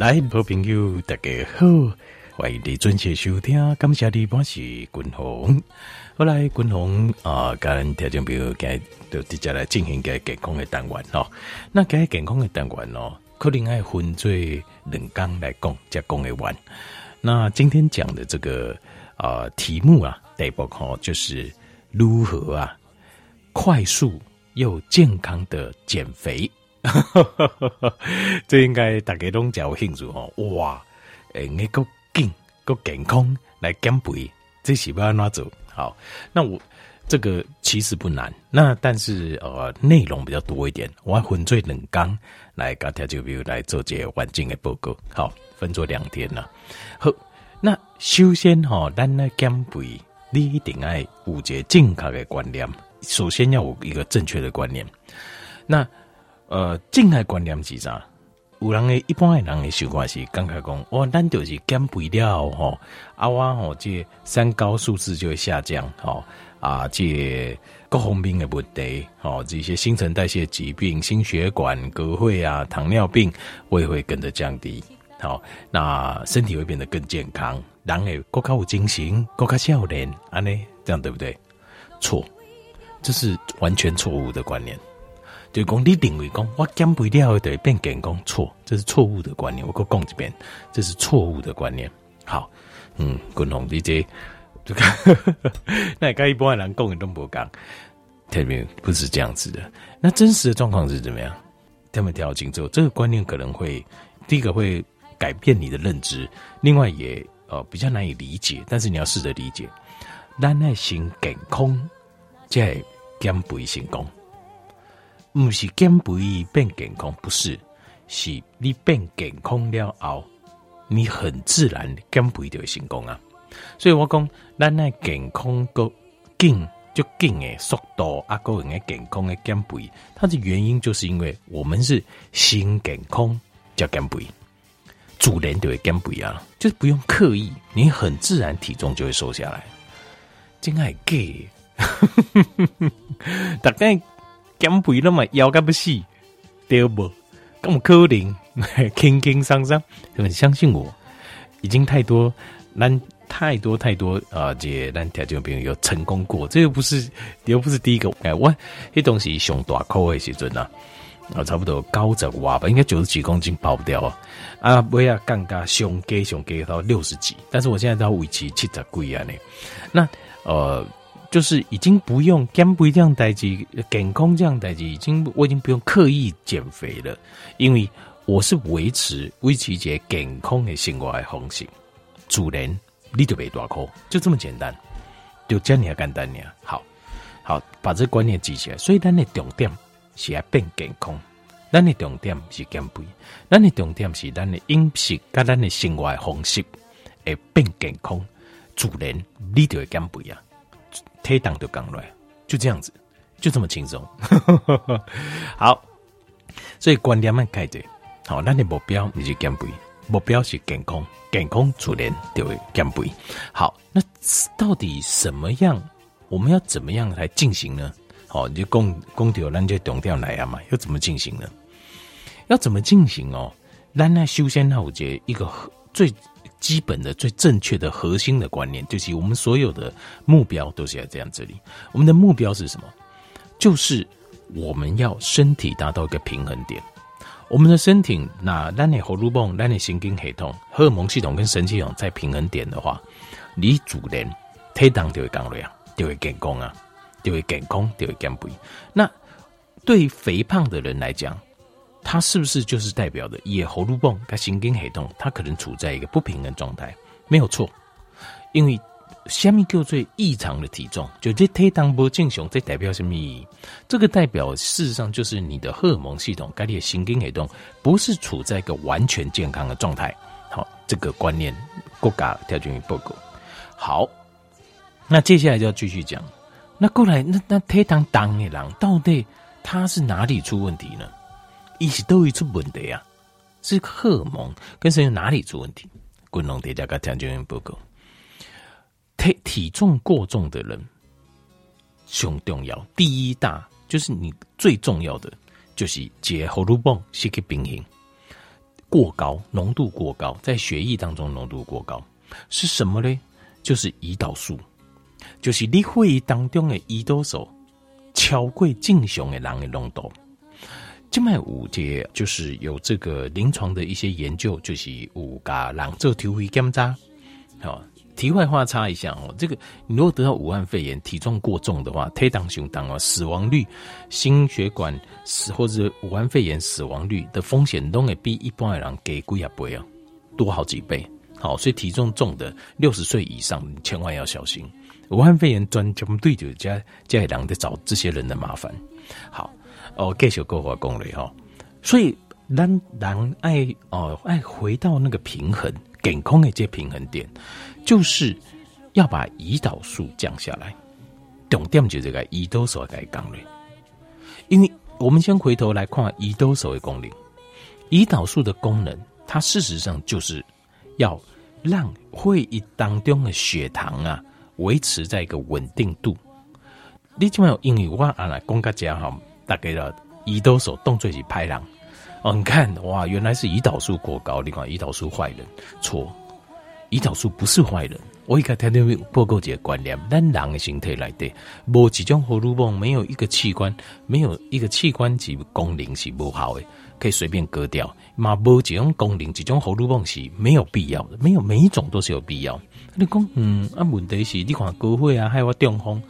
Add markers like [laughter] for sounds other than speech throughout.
来，好朋友，大家好，欢迎你准时收听。感谢你，我是君鸿。后来，君鸿啊，跟听众朋友该就直接来进行个健康的单元哦。那该健康的单元哦，可能爱分做两讲来讲，才讲得完。那今天讲的这个啊题目啊，第一部哦，就是如何啊快速又健康的减肥。[laughs] 这应该大家都较有兴趣哦！哇，诶，你够劲够健康来减肥，这是不要哪做？好，那我这个其实不难，那但是呃内容比较多一点，我要分做两讲来跟大家比如来做这环境的报告。好，分做两天了。好，那首先哈、哦，咱来减肥，你一定要有一个正确的观念，首先要有一个正确的观念。那呃，正确观念是啥？有人诶，一般诶人诶习惯是刚开讲，哦，咱就是减肥了吼，啊，我吼这三高数字就会下降，吼啊，这各方面的问题，吼这些新陈代谢疾病、心血管、高血压、糖尿病，我也会跟着降低，好，那身体会变得更健康，人诶更加有精神，更加少年，安尼这样对不对？错，这是完全错误的观念。就讲你认为讲我减肥了会变健康，错，这是错误的观念。我再讲一遍，这是错误的观念。好，嗯，滚红姐姐，就看，[laughs] 那跟一般人讲的都不讲，特别不是这样子的。那真实的状况是怎么样？他们调整之后，这个观念可能会第一个会改变你的认知，另外也呃比较难以理解。但是你要试着理解，咱爱先健康，再减肥成功。不是减肥变健康，不是，是你变健康了后，你很自然减肥就会成功啊。所以我讲，咱那健康个紧就紧诶速度啊，个人诶健康诶减肥，它的原因就是因为我们是先健康叫减肥，自然就会减肥啊，就是不用刻意，你很自然体重就会瘦下来。真爱给，大概。减肥那么腰干不细，对不？咁可能 [laughs] 轻轻松松，你们相信我，已经太多，咱太多太多啊！这咱条件朋友有成功过，这又不是，又不是第一个。哎，我这东西上大块的时阵啊，啊，差不多九十瓦吧，应该九十几公斤跑不掉啊。啊，不要更加上给上给到六十几，但是我现在到维持七十几啊呢。那呃。就是已经不用减肥这样代志，健康这样代志，已经我已经不用刻意减肥了，因为我是维持维持一个健康的生活的方式，自然你就别大哭，就这么简单，就这样简单呀。好，好，把这观念记起来。所以咱的重点是要变健康，咱的重点是减肥，咱的重点是咱的饮食跟咱的生活方式会变健康，自然你就会减肥啊。推档就刚来，就这样子，就这么轻松。好，所以观念蛮改的。好，那你目标你就减肥，目标是健康，健康自然就会减肥。好，那到底什么样？我们要怎么样来进行呢？好，你就公公调，那就懂掉来啊嘛，要怎么进行呢？要怎么进行哦？那那修仙好节一个最。基本的、最正确的、核心的观念，就是我们所有的目标都是要这样子。这里，我们的目标是什么？就是我们要身体达到一个平衡点。我们的身体，那让你喉咙泵、让你神经系统、荷尔蒙系统跟神经系统在平衡点的话，你主人体重就会降了，就会健康啊，就会健康，就会减肥。那对肥胖的人来讲，它是不是就是代表的也喉咙泵跟神经系统，它可能处在一个不平衡状态？没有错，因为虾米叫做异常的体重，就这体重不正常，这代表什么意义？这个代表事实上就是你的荷尔蒙系统该你的神经系统不是处在一个完全健康的状态。好，这个观念国家条件与报告。好，那接下来就要继续讲。那过来，那那体重当的狼到底他是哪里出问题呢？一直都会出问题啊！是荷尔蒙跟身体哪里出问题？滚龙叠加个条件不够，体体重过重的人，胸重要。第一大就是你最重要的，就是解喉咙泵，是个平衡。过高，浓度过高，在血液当中浓度过高是什么呢？就是胰岛素，就是你血液当中的胰岛素超过正常的人的浓度。静脉五节就是有这个临床的一些研究，就是五个人做体位检查。好，题外话插一下哦，这个你如果得到武汉肺炎，体重过重的话，推当胸当啊，死亡率、心血管死或者武汉肺炎死亡率的风险都会比一般的人给贵啊倍啊，多好几倍。好，所以体重重的六十岁以上，你千万要小心。武汉肺炎专针对就加加人在找这些人的麻烦。好。哦，继续跟我讲了哈，所以咱人爱哦爱回到那个平衡健康的这平衡点，就是要把胰岛素降下来。重点就这个胰岛素该讲了，因为我们先回头来看胰岛素的功能，胰岛素的功能，它事实上就是要让会议当中的血糖啊维持在一个稳定度。你起码有英语我啊来讲个讲哈。大概了，胰岛素动作是拍人哦。你看哇，原来是胰岛素过高。你看胰岛素坏人错，胰岛素不是坏人。我一开始听报告这个观念，咱人的身体来的，无几种荷尔蒙，没有一个器官，没有一个器官及功能是不好的，可以随便割掉。嘛，无几种功能，几种荷尔蒙是没有必要的，没有每一种都是有必要。你讲嗯，啊，问题是你看高血压还有中风。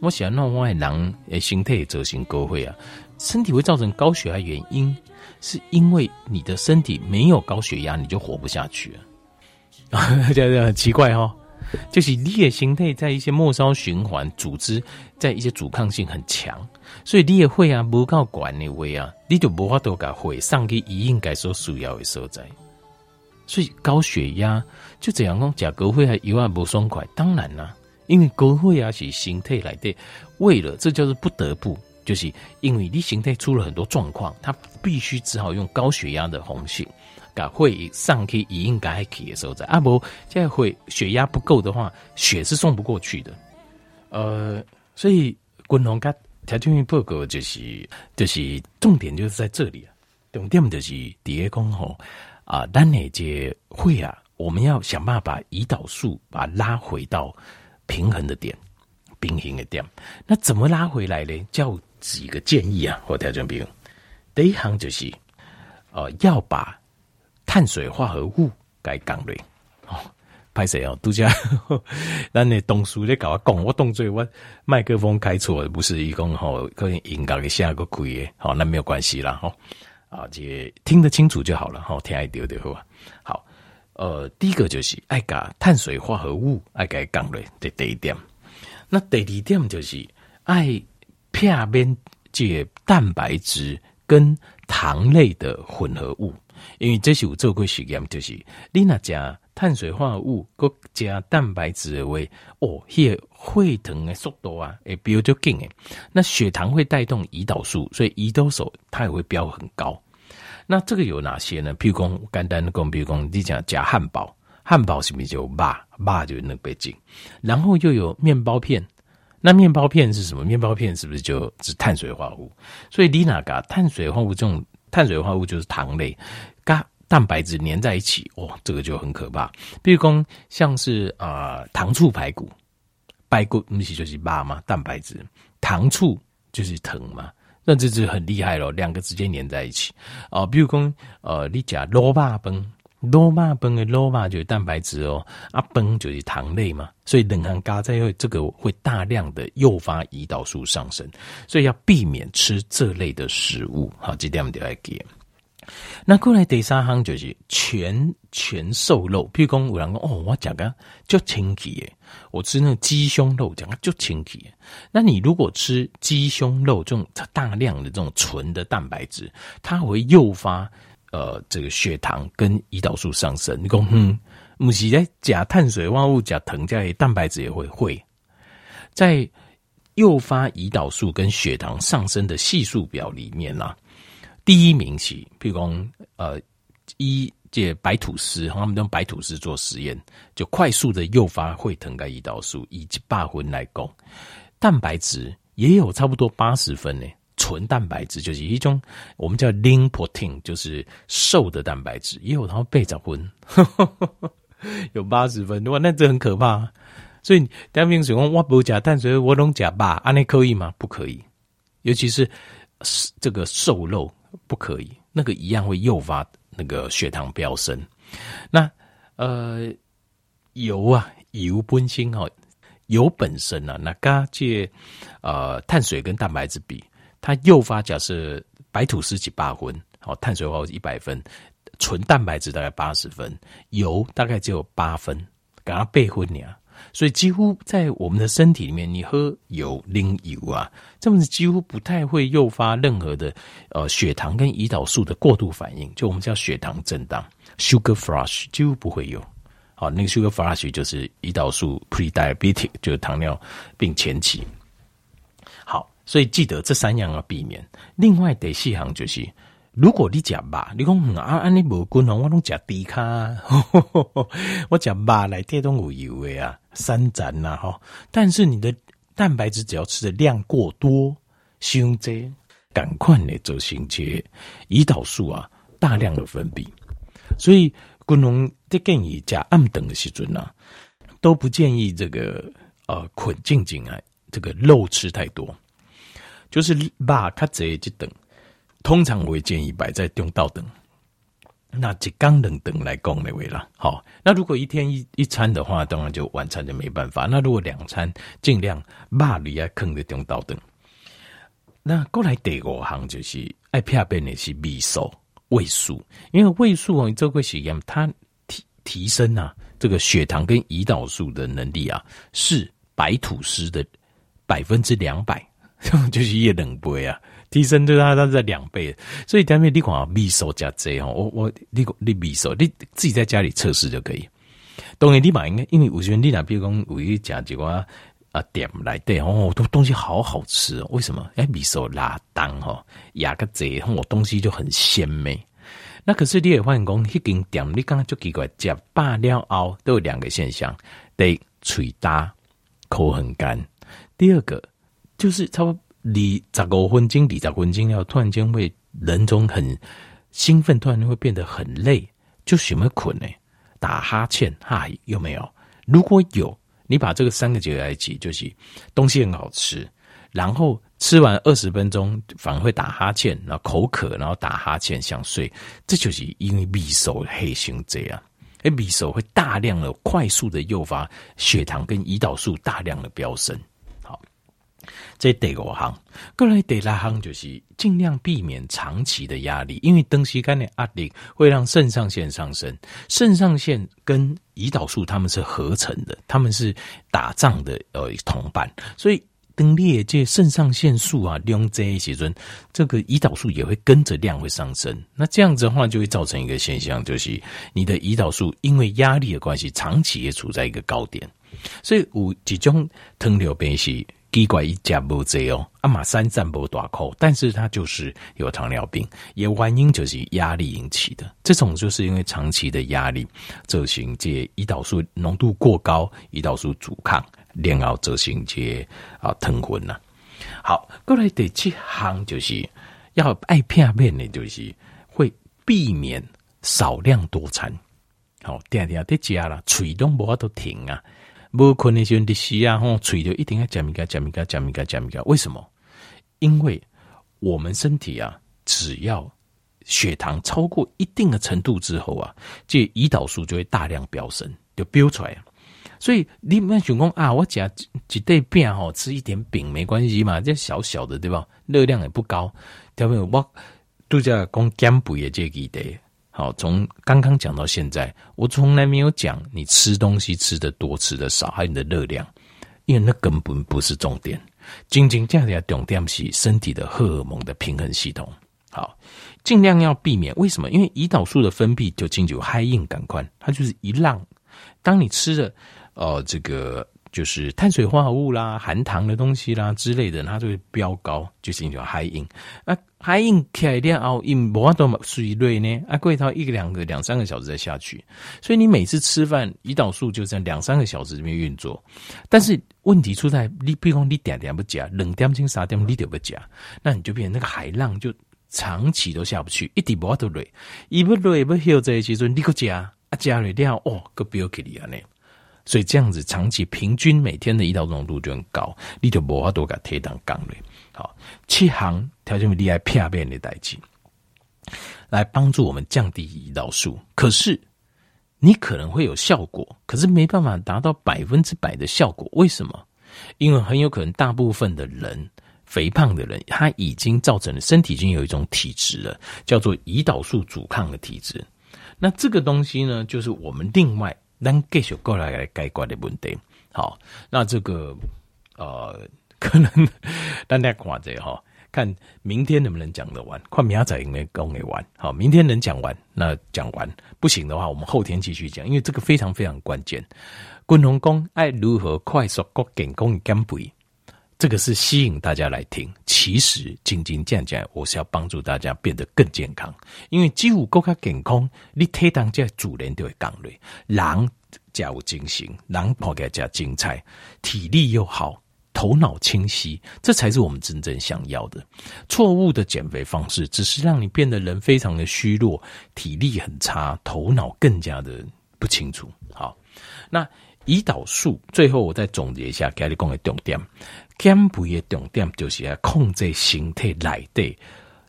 我想那我人诶，身体造成高血压，身体会造成高血压原因，是因为你的身体没有高血压，你就活不下去啊！[laughs] 这样很奇怪哦，就是你的心态在一些末梢循环组织，在一些阻抗性很强，所以你的血压不够管的位啊，你就无法度把血上去伊应该所需要的所在，所以高血压就这样讲，甲高血压有啊不爽快，当然啦。因为高血压是形态来的，为了这就是不得不，就是因为你形态出了很多状况，他必须只好用高血压的红线，把会上去以应该去的时候在啊不，现在会血压不够的话，血是送不过去的。呃，所以滚龙肝条件报告就是就是重点就是在这里啊，重点就是第二讲吼啊，单内接会啊，我们要想办法把胰岛素把它拉回到。平衡的点，平衡的点，那怎么拉回来呢？叫几个建议啊，或调整比如，第一行就是，呃，要把碳水化合物该降嘞。哦，拍谁哦？独家，那你董叔在搞我讲，我动作我麦克风开错，不是一共吼，可以应该给下个鬼好，那没有关系啦，哈，啊，这听得清楚就好了，哈，听爱丢丢好，好。呃，第一个就是爱加碳水化合物，爱加降类，这第一点。那第二点就是爱片面这个蛋白质跟糖类的混合物，因为这是有做过实验，就是你那加碳水化合物，搁加蛋白质的话，哦，那个血糖的速度啊，会飙就紧诶。那血糖会带动胰岛素，所以胰岛素它也会飙很高。那这个有哪些呢？譬如讲，简单的讲，比如讲，你讲加汉堡，汉堡是不是就肉？肉就能被进，然后又有面包片，那面包片是什么？面包片是不是就是碳水化合物？所以你那个碳水化合物这种碳水化合物就是糖类，跟蛋白质粘在一起，哦，这个就很可怕。比如讲，像是啊、糖醋排骨，排骨不是就是肉嘛，蛋白质，糖醋就是糖嘛。那这就很厉害了，两个直接粘在一起哦。比如说，呃，你讲罗巴崩，罗巴崩的罗巴就是蛋白质哦，啊崩就是糖类嘛，所以冷汗嘎在会这个会大量的诱发胰岛素上升，所以要避免吃这类的食物。好，这点我们就来给。那过来第三行就是全全瘦肉，譬如讲有人讲哦，我讲个就清气诶，我吃那个鸡胸肉讲个就清气。那你如果吃鸡胸肉这种大量的这种纯的蛋白质，它会诱发呃这个血糖跟胰岛素上升。你讲哼，不是在加碳水化合物加糖加蛋白质也会会在诱发胰岛素跟血糖上升的系数表里面呢、啊。第一名是，譬如讲，呃，一这白吐司，他们用白吐司做实验，就快速的诱发会疼跟胰岛素，以及八分来讲，蛋白质也有差不多八十分呢，纯蛋白质，就是一种我们叫 lean protein，就是瘦的蛋白质，也有然后八十分，[laughs] 有八十分，哇，那这很可怕。所以，单凭说我不加碳水，我拢加吧，安尼可以吗？不可以，尤其是这个瘦肉不可以，那个一样会诱发那个血糖飙升。那呃，油啊，油本身哈，油本身啊，那嘎借呃碳水跟蛋白质比，它诱发假设白吐司几八分，好，碳水化合物一百分，纯蛋白质大概八十分，油大概只有八分，刚刚背分呀。所以几乎在我们的身体里面，你喝油、零油啊，这么子几乎不太会诱发任何的呃血糖跟胰岛素的过度反应，就我们叫血糖震荡 （sugar flush），几乎不会有。好，那个 sugar flush 就是胰岛素 （pre-diabetic），就是糖尿病前期。好，所以记得这三样要避免。另外得细行就是。如果你讲吧，你讲啊，安尼无均衡，我拢食低卡，[laughs] 我讲吧来电动有油的啊，三盏呐哈。但是你的蛋白质只要吃的量过多，胸椎赶快的走行节，胰岛素啊大量的分泌，所以均衡的建议加暗等的时阵呐，都不建议这个呃捆静静啊，这个肉吃太多，就是把卡这就等。通常我会建议摆在中道等，那就刚冷等来供那位了。好，那如果一天一一餐的话，当然就晚餐就没办法。那如果两餐，尽量把里啊坑的中道等。那过来第五行就是爱片边的是味素、味素，因为味素哦，做过实验，它提提升啊这个血糖跟胰岛素的能力啊，是白吐司的百分之两百，[laughs] 就是一冷杯啊。提升对它，它在两倍，所以下面你讲味素加这哦，我我你你味素，你自己在家里测试就可以。当然你嘛应该，因为我觉得你那比如讲有一家几个啊店来对哦，都东西好好吃哦。为什么？哎，味素拉当哈，压个贼，我东西就很鲜美。那可是你也发现讲，一间店你刚刚就奇怪，吃饱了后都有两个现象：第一，嘴大，口很干；第二个就是差不多。你十五分钟，你十分钟要突然间会人中很兴奋，突然间会变得很累，就什么困呢？打哈欠，哈，有没有？如果有，你把这个三个结合在一起，就是东西很好吃，然后吃完二十分钟反而会打哈欠，然后口渴，然后打哈欠想睡，这就是因为味素黑熊这样，哎，味素会大量的、快速的诱发血糖跟胰岛素大量的飙升。这第五行，过来第六行就是尽量避免长期的压力，因为长时间的压力会让肾上腺上升。肾上腺跟胰岛素他们是合成的，他们是打仗的呃同伴，所以当列这肾上腺素啊量这一些阵，这个胰岛素也会跟着量会上升。那这样子的话，就会造成一个现象，就是你的胰岛素因为压力的关系，长期也处在一个高点，所以有几种糖尿病是。奇怪一家不这哦，阿玛三赞不大口，但是它就是有糖尿病，也原因就是压力引起的。这种就是因为长期的压力，造成这胰岛素浓度过高，胰岛素阻抗，然后造成这啊疼昏呐。好，过来第七项就是要爱片片的，就是会避免少量多餐。好，点点在家了，嘴都无法都停啊。不困的时候，你吸啊，吼，嘴就一定要加米加加米加加米加加米加。为什么？因为我们身体啊，只要血糖超过一定的程度之后啊，这胰岛素就会大量飙升，就飙出来。所以你们想讲啊，我加几袋饼吼，吃一点饼没关系嘛，这小小的对吧？热量也不高。对不对？我都在讲减肥的这几代。好，从刚刚讲到现在，我从来没有讲你吃东西吃的多吃的少，还有你的热量，因为那根本不是重点。仅仅这样的重点是身体的荷尔蒙的平衡系统。好，尽量要避免。为什么？因为胰岛素的分泌就经久嗨硬感官，它就是一浪。当你吃的呃这个就是碳水化合物啦、含糖的东西啦之类的，它就会飙高，就进行嗨硬。那排硬起来了后，因无法度水累呢，啊，过一套一个两个两三个小时再下去，所以你每次吃饭，胰岛素就这样两三个小时这边运作。但是问题出在你，比如讲你点点不加，两点钟三点你都不加，那你就变成那个海浪就长期都下不去，一滴无法度累，一不累不休在时阵，你个加啊加了了哦，个不要给你啊呢。所以这样子长期平均每天的胰岛浓度就很高，你就无法度给提当杠嘞。好，七行条件厉害片片的代志，来帮助我们降低胰岛素。可是你可能会有效果，可是没办法达到百分之百的效果。为什么？因为很有可能大部分的人，肥胖的人，他已经造成了身体已经有一种体质了，叫做胰岛素阻抗的体质。那这个东西呢，就是我们另外。咱继续过来来解决的问题，好，那这个呃，可能大家看着哈，看明天能不能讲得完，看明仔有没有讲得完，好，明天能讲完，那讲完不行的话，我们后天继续讲，因为这个非常非常关键。滚龙宫爱如何快速国健康减肥？这个是吸引大家来听，其实仅仅这样讲，我是要帮助大家变得更健康。因为肌肤够卡健康，你体当这主人就会讲嘞，人才有精神，人跑给加精彩，体力又好，头脑清晰，这才是我们真正想要的。错误的减肥方式，只是让你变得人非常的虚弱，体力很差，头脑更加的不清楚。好，那胰岛素，最后我再总结一下，给你讲的重点。减肥的重点就是要控制身体内的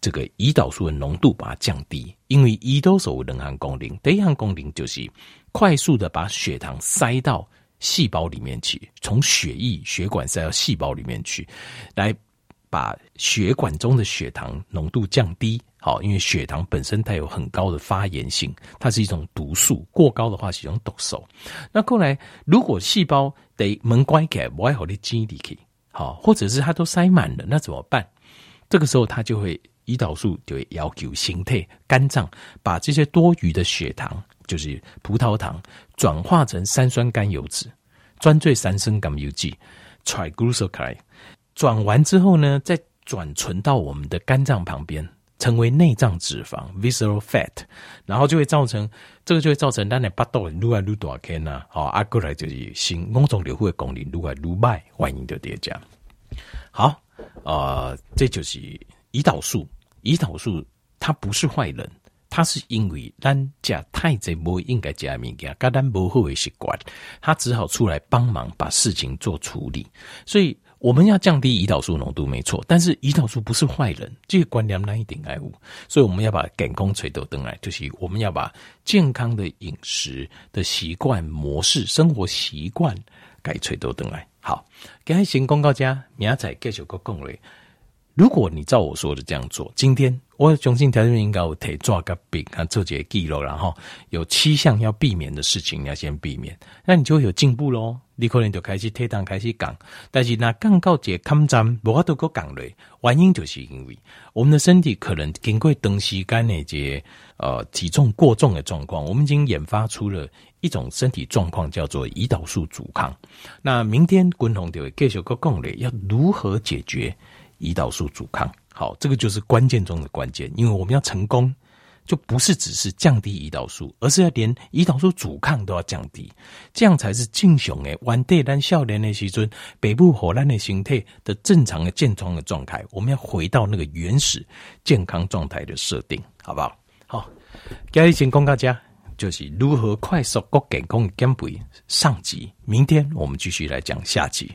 这个胰岛素的浓度，把它降低。因为胰岛素有两项功能，第一项功能就是快速的把血糖塞到细胞里面去，从血液血管塞到细胞里面去，来把血管中的血糖浓度降低。好，因为血糖本身它有很高的发炎性，它是一种毒素，过高的话是一种毒素。那后来如果细胞得门关起来，不爱好的精力去。好，或者是它都塞满了，那怎么办？这个时候，它就会胰岛素就会要求形态肝脏把这些多余的血糖，就是葡萄糖，转化成三酸甘油脂，专最三酸甘油酯 （triglyceride）。转完之后呢，再转存到我们的肝脏旁边，成为内脏脂肪 （visceral fat），然后就会造成这个就会造成咱的巴肚越来越大颗呐。好，啊过来就是心肝脏瘤的功能越来越坏，原因就这样。好，呃，这就是胰岛素。胰岛素它不是坏人，他是因为咱吃太侪不应该吃的物件，跟咱不好的习惯，他只好出来帮忙把事情做处理。所以我们要降低胰岛素浓度，没错。但是胰岛素不是坏人，这个观念难一点爱物。所以我们要把健康垂头灯来，就是我们要把健康的饮食的习惯模式、生活习惯改垂头灯来。好，今天先公告家，明仔继续个讲嘞。如果你照我说的这样做，今天我相信条件应该有提抓个饼啊，做几个记录，然后有七项要避免的事情，你要先避免，那你就会有进步喽。你可能就开始体重开始讲，但是那降到这抗战无法度个降嘞，原因就是因为我们的身体可能经过长时间的这呃体重过重的状况，我们已经研发出了。一种身体状况叫做胰岛素阻抗。那明天滚红就会继续个讲嘞，要如何解决胰岛素阻抗？好，这个就是关键中的关键，因为我们要成功，就不是只是降低胰岛素，而是要连胰岛素阻抗都要降低，这样才是正常诶。完对咱少年的时阵，北部火烂的形态的正常的健康的状态，我们要回到那个原始健康状态的设定，好不好？好，今日先讲大家。就是如何快速、够健康减肥上集，明天我们继续来讲下集。